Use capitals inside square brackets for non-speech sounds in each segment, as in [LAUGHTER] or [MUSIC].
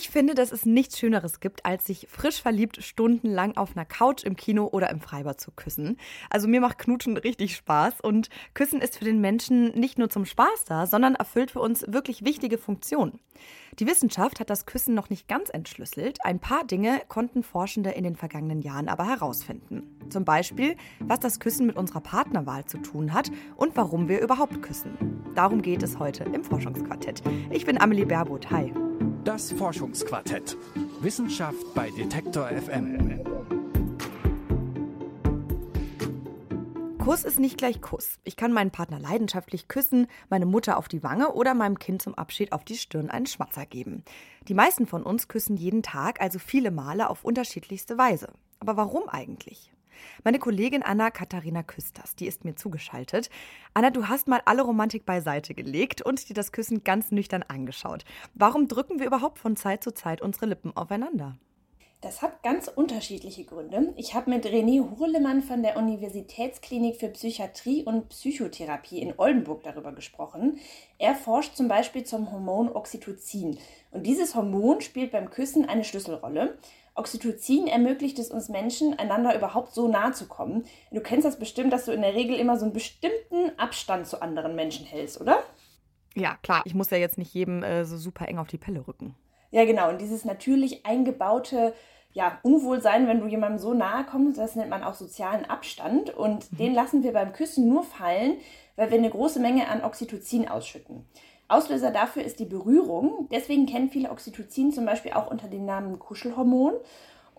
Ich finde, dass es nichts Schöneres gibt, als sich frisch verliebt stundenlang auf einer Couch im Kino oder im Freibad zu küssen. Also mir macht Knutschen richtig Spaß und Küssen ist für den Menschen nicht nur zum Spaß da, sondern erfüllt für uns wirklich wichtige Funktionen. Die Wissenschaft hat das Küssen noch nicht ganz entschlüsselt. Ein paar Dinge konnten Forschende in den vergangenen Jahren aber herausfinden. Zum Beispiel, was das Küssen mit unserer Partnerwahl zu tun hat und warum wir überhaupt küssen. Darum geht es heute im Forschungsquartett. Ich bin Amelie Berbot. Hi. Das Forschungsquartett. Wissenschaft bei Detektor FM. Kuss ist nicht gleich Kuss. Ich kann meinen Partner leidenschaftlich küssen, meine Mutter auf die Wange oder meinem Kind zum Abschied auf die Stirn einen Schmatzer geben. Die meisten von uns küssen jeden Tag, also viele Male auf unterschiedlichste Weise. Aber warum eigentlich? Meine Kollegin Anna Katharina Küsters, die ist mir zugeschaltet. Anna, du hast mal alle Romantik beiseite gelegt und dir das Küssen ganz nüchtern angeschaut. Warum drücken wir überhaupt von Zeit zu Zeit unsere Lippen aufeinander? Das hat ganz unterschiedliche Gründe. Ich habe mit René Hurlemann von der Universitätsklinik für Psychiatrie und Psychotherapie in Oldenburg darüber gesprochen. Er forscht zum Beispiel zum Hormon Oxytocin. Und dieses Hormon spielt beim Küssen eine Schlüsselrolle. Oxytocin ermöglicht es uns Menschen, einander überhaupt so nahe zu kommen. Du kennst das bestimmt, dass du in der Regel immer so einen bestimmten Abstand zu anderen Menschen hältst, oder? Ja, klar. Ich muss ja jetzt nicht jedem äh, so super eng auf die Pelle rücken. Ja, genau. Und dieses natürlich eingebaute ja, Unwohlsein, wenn du jemandem so nahe kommst, das nennt man auch sozialen Abstand. Und mhm. den lassen wir beim Küssen nur fallen, weil wir eine große Menge an Oxytocin ausschütten. Auslöser dafür ist die Berührung. Deswegen kennen viele Oxytocin zum Beispiel auch unter dem Namen Kuschelhormon.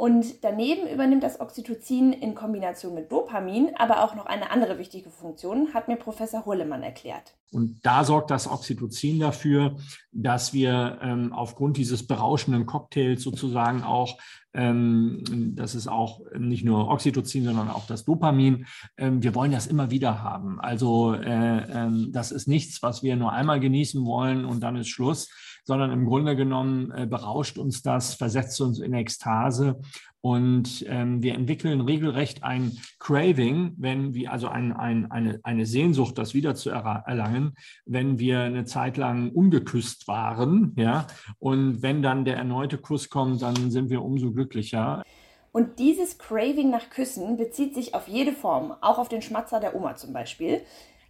Und daneben übernimmt das Oxytocin in Kombination mit Dopamin aber auch noch eine andere wichtige Funktion, hat mir Professor Hurlemann erklärt. Und da sorgt das Oxytocin dafür, dass wir ähm, aufgrund dieses berauschenden Cocktails sozusagen auch, ähm, das ist auch nicht nur Oxytocin, sondern auch das Dopamin, ähm, wir wollen das immer wieder haben. Also äh, äh, das ist nichts, was wir nur einmal genießen wollen und dann ist Schluss, sondern im Grunde genommen äh, berauscht uns das, versetzt uns in Ekstase und ähm, wir entwickeln regelrecht ein Craving, wenn wir, also ein, ein, eine, eine Sehnsucht, das wieder zu erlangen, wenn wir eine Zeit lang ungeküsst waren, ja. Und wenn dann der erneute Kuss kommt, dann sind wir umso glücklicher. Und dieses Craving nach Küssen bezieht sich auf jede Form, auch auf den Schmatzer der Oma zum Beispiel.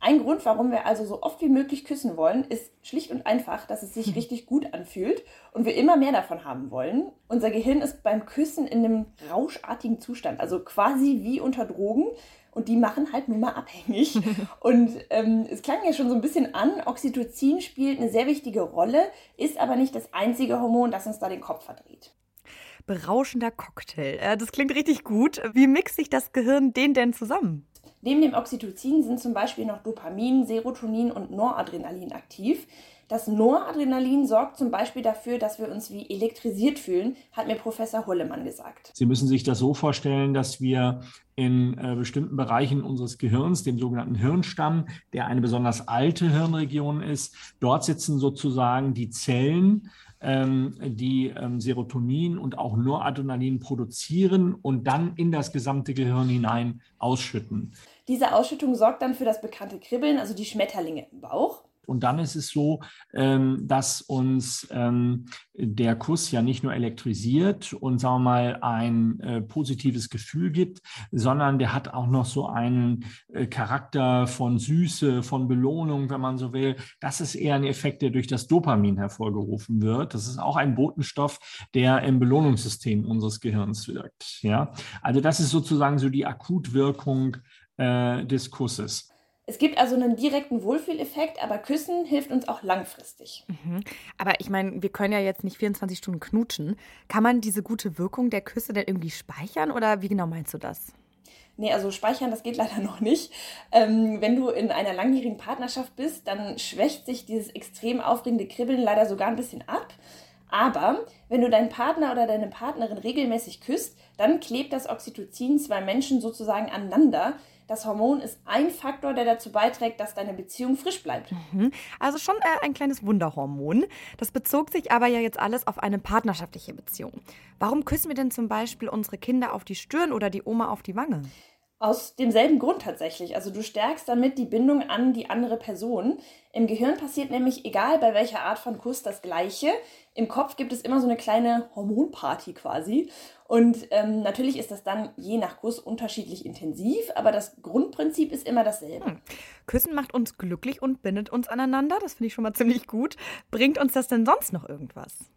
Ein Grund, warum wir also so oft wie möglich küssen wollen, ist schlicht und einfach, dass es sich mhm. richtig gut anfühlt und wir immer mehr davon haben wollen. Unser Gehirn ist beim Küssen in einem rauschartigen Zustand, also quasi wie unter Drogen. Und die machen halt nun mal abhängig. [LAUGHS] Und ähm, es klang ja schon so ein bisschen an, Oxytocin spielt eine sehr wichtige Rolle, ist aber nicht das einzige Hormon, das uns da den Kopf verdreht berauschender Cocktail. Äh, das klingt richtig gut. Wie mixt sich das Gehirn den denn zusammen? Neben dem Oxytocin sind zum Beispiel noch Dopamin, Serotonin und Noradrenalin aktiv. Das Noradrenalin sorgt zum Beispiel dafür, dass wir uns wie elektrisiert fühlen, hat mir Professor Hullemann gesagt. Sie müssen sich das so vorstellen, dass wir in äh, bestimmten Bereichen unseres Gehirns, dem sogenannten Hirnstamm, der eine besonders alte Hirnregion ist, dort sitzen sozusagen die Zellen, ähm, die ähm, Serotonin und auch Noradrenalin produzieren und dann in das gesamte Gehirn hinein ausschütten. Diese Ausschüttung sorgt dann für das bekannte Kribbeln, also die Schmetterlinge im Bauch. Und dann ist es so, ähm, dass uns ähm, der Kuss ja nicht nur elektrisiert und sagen wir mal ein äh, positives Gefühl gibt, sondern der hat auch noch so einen äh, Charakter von Süße, von Belohnung, wenn man so will. Das ist eher ein Effekt, der durch das Dopamin hervorgerufen wird. Das ist auch ein Botenstoff, der im Belohnungssystem unseres Gehirns wirkt. Ja, also das ist sozusagen so die Akutwirkung äh, des Kusses. Es gibt also einen direkten Wohlfühleffekt, aber Küssen hilft uns auch langfristig. Mhm. Aber ich meine, wir können ja jetzt nicht 24 Stunden knutschen. Kann man diese gute Wirkung der Küsse denn irgendwie speichern oder wie genau meinst du das? Nee, also speichern, das geht leider [LAUGHS] noch nicht. Ähm, wenn du in einer langjährigen Partnerschaft bist, dann schwächt sich dieses extrem aufregende Kribbeln leider sogar ein bisschen ab. Aber wenn du deinen Partner oder deine Partnerin regelmäßig küsst, dann klebt das Oxytocin zwei Menschen sozusagen aneinander, das Hormon ist ein Faktor, der dazu beiträgt, dass deine Beziehung frisch bleibt. Mhm. Also schon äh, ein kleines Wunderhormon. Das bezog sich aber ja jetzt alles auf eine partnerschaftliche Beziehung. Warum küssen wir denn zum Beispiel unsere Kinder auf die Stirn oder die Oma auf die Wange? Aus demselben Grund tatsächlich. Also du stärkst damit die Bindung an die andere Person. Im Gehirn passiert nämlich, egal bei welcher Art von Kuss, das Gleiche. Im Kopf gibt es immer so eine kleine Hormonparty quasi. Und ähm, natürlich ist das dann je nach Kuss unterschiedlich intensiv, aber das Grundprinzip ist immer dasselbe. Hm. Küssen macht uns glücklich und bindet uns aneinander. Das finde ich schon mal ziemlich gut. Bringt uns das denn sonst noch irgendwas?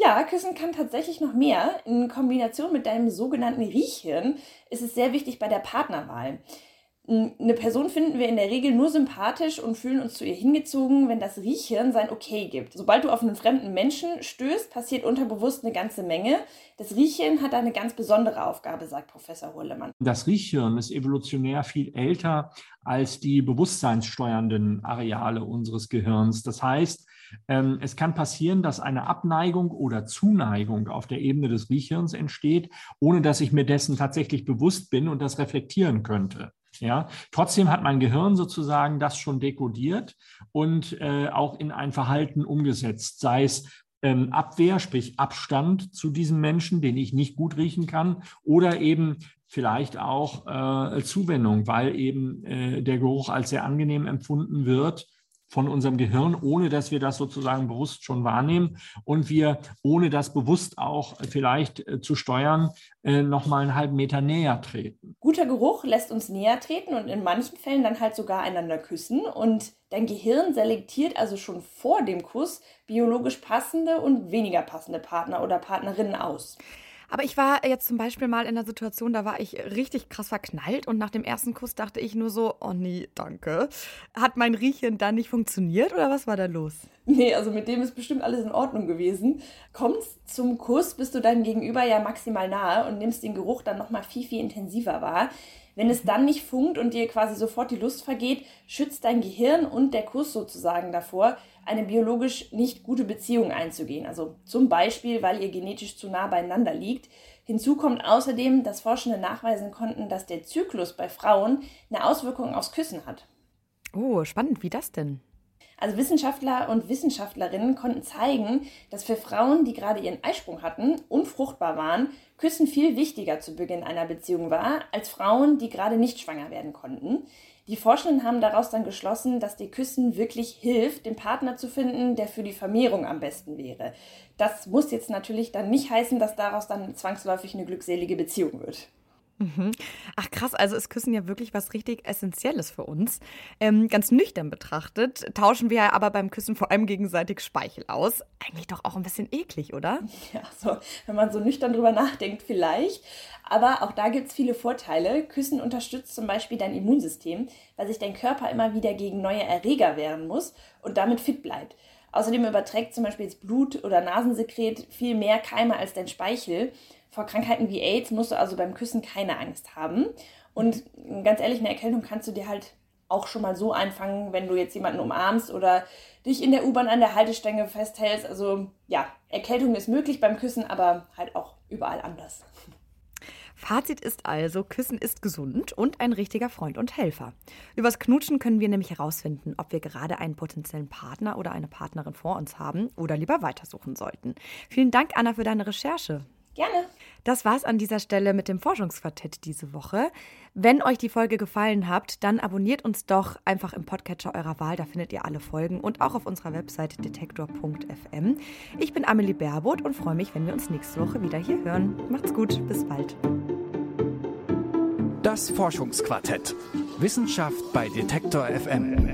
Ja, Küssen kann tatsächlich noch mehr. In Kombination mit deinem sogenannten Riechhirn ist es sehr wichtig bei der Partnerwahl. Eine Person finden wir in der Regel nur sympathisch und fühlen uns zu ihr hingezogen, wenn das Riechhirn sein Okay gibt. Sobald du auf einen fremden Menschen stößt, passiert unterbewusst eine ganze Menge. Das Riechhirn hat eine ganz besondere Aufgabe, sagt Professor Hurlemann. Das Riechhirn ist evolutionär viel älter als die bewusstseinssteuernden Areale unseres Gehirns. Das heißt, ähm, es kann passieren, dass eine Abneigung oder Zuneigung auf der Ebene des Riechhirns entsteht, ohne dass ich mir dessen tatsächlich bewusst bin und das reflektieren könnte. Ja, trotzdem hat mein Gehirn sozusagen das schon dekodiert und äh, auch in ein Verhalten umgesetzt, sei es ähm, Abwehr, sprich Abstand zu diesem Menschen, den ich nicht gut riechen kann, oder eben vielleicht auch äh, Zuwendung, weil eben äh, der Geruch als sehr angenehm empfunden wird von unserem Gehirn, ohne dass wir das sozusagen bewusst schon wahrnehmen und wir, ohne das bewusst auch vielleicht äh, zu steuern, äh, nochmal einen halben Meter näher treten. Guter Geruch lässt uns näher treten und in manchen Fällen dann halt sogar einander küssen und dein Gehirn selektiert also schon vor dem Kuss biologisch passende und weniger passende Partner oder Partnerinnen aus. Aber ich war jetzt zum Beispiel mal in der Situation, da war ich richtig krass verknallt und nach dem ersten Kuss dachte ich nur so, oh nee, danke. Hat mein Riechen dann nicht funktioniert oder was war da los? Nee, also mit dem ist bestimmt alles in Ordnung gewesen. Kommst zum Kuss, bist du deinem Gegenüber ja maximal nahe und nimmst den Geruch dann nochmal viel, viel intensiver wahr. Wenn es dann nicht funkt und dir quasi sofort die Lust vergeht, schützt dein Gehirn und der Kuss sozusagen davor, eine biologisch nicht gute Beziehung einzugehen. Also zum Beispiel, weil ihr genetisch zu nah beieinander liegt. Hinzu kommt außerdem, dass Forschende nachweisen konnten, dass der Zyklus bei Frauen eine Auswirkung aufs Küssen hat. Oh, spannend. Wie das denn? Also Wissenschaftler und Wissenschaftlerinnen konnten zeigen, dass für Frauen, die gerade ihren Eisprung hatten, unfruchtbar waren, Küssen viel wichtiger zu Beginn einer Beziehung war, als Frauen, die gerade nicht schwanger werden konnten. Die Forschenden haben daraus dann geschlossen, dass die Küssen wirklich hilft, den Partner zu finden, der für die Vermehrung am besten wäre. Das muss jetzt natürlich dann nicht heißen, dass daraus dann zwangsläufig eine glückselige Beziehung wird. Mhm. Ach krass, also ist Küssen ja wirklich was richtig Essentielles für uns. Ähm, ganz nüchtern betrachtet tauschen wir aber beim Küssen vor allem gegenseitig Speichel aus. Eigentlich doch auch ein bisschen eklig, oder? Ja, so, wenn man so nüchtern drüber nachdenkt, vielleicht. Aber auch da gibt es viele Vorteile. Küssen unterstützt zum Beispiel dein Immunsystem, weil sich dein Körper immer wieder gegen neue Erreger wehren muss und damit fit bleibt. Außerdem überträgt zum Beispiel das Blut oder Nasensekret viel mehr Keime als dein Speichel. Vor Krankheiten wie AIDS musst du also beim Küssen keine Angst haben. Und ganz ehrlich, eine Erkältung kannst du dir halt auch schon mal so einfangen, wenn du jetzt jemanden umarmst oder dich in der U-Bahn an der Haltestelle festhältst. Also ja, Erkältung ist möglich beim Küssen, aber halt auch überall anders. Fazit ist also, Küssen ist gesund und ein richtiger Freund und Helfer. Übers Knutschen können wir nämlich herausfinden, ob wir gerade einen potenziellen Partner oder eine Partnerin vor uns haben oder lieber weitersuchen sollten. Vielen Dank, Anna, für deine Recherche. Gerne. Das war's an dieser Stelle mit dem Forschungsquartett diese Woche. Wenn euch die Folge gefallen hat, dann abonniert uns doch einfach im Podcatcher eurer Wahl. Da findet ihr alle Folgen und auch auf unserer Website detektor.fm. Ich bin Amelie Baerboth und freue mich, wenn wir uns nächste Woche wieder hier hören. Macht's gut, bis bald. Das Forschungsquartett. Wissenschaft bei Detektor FM.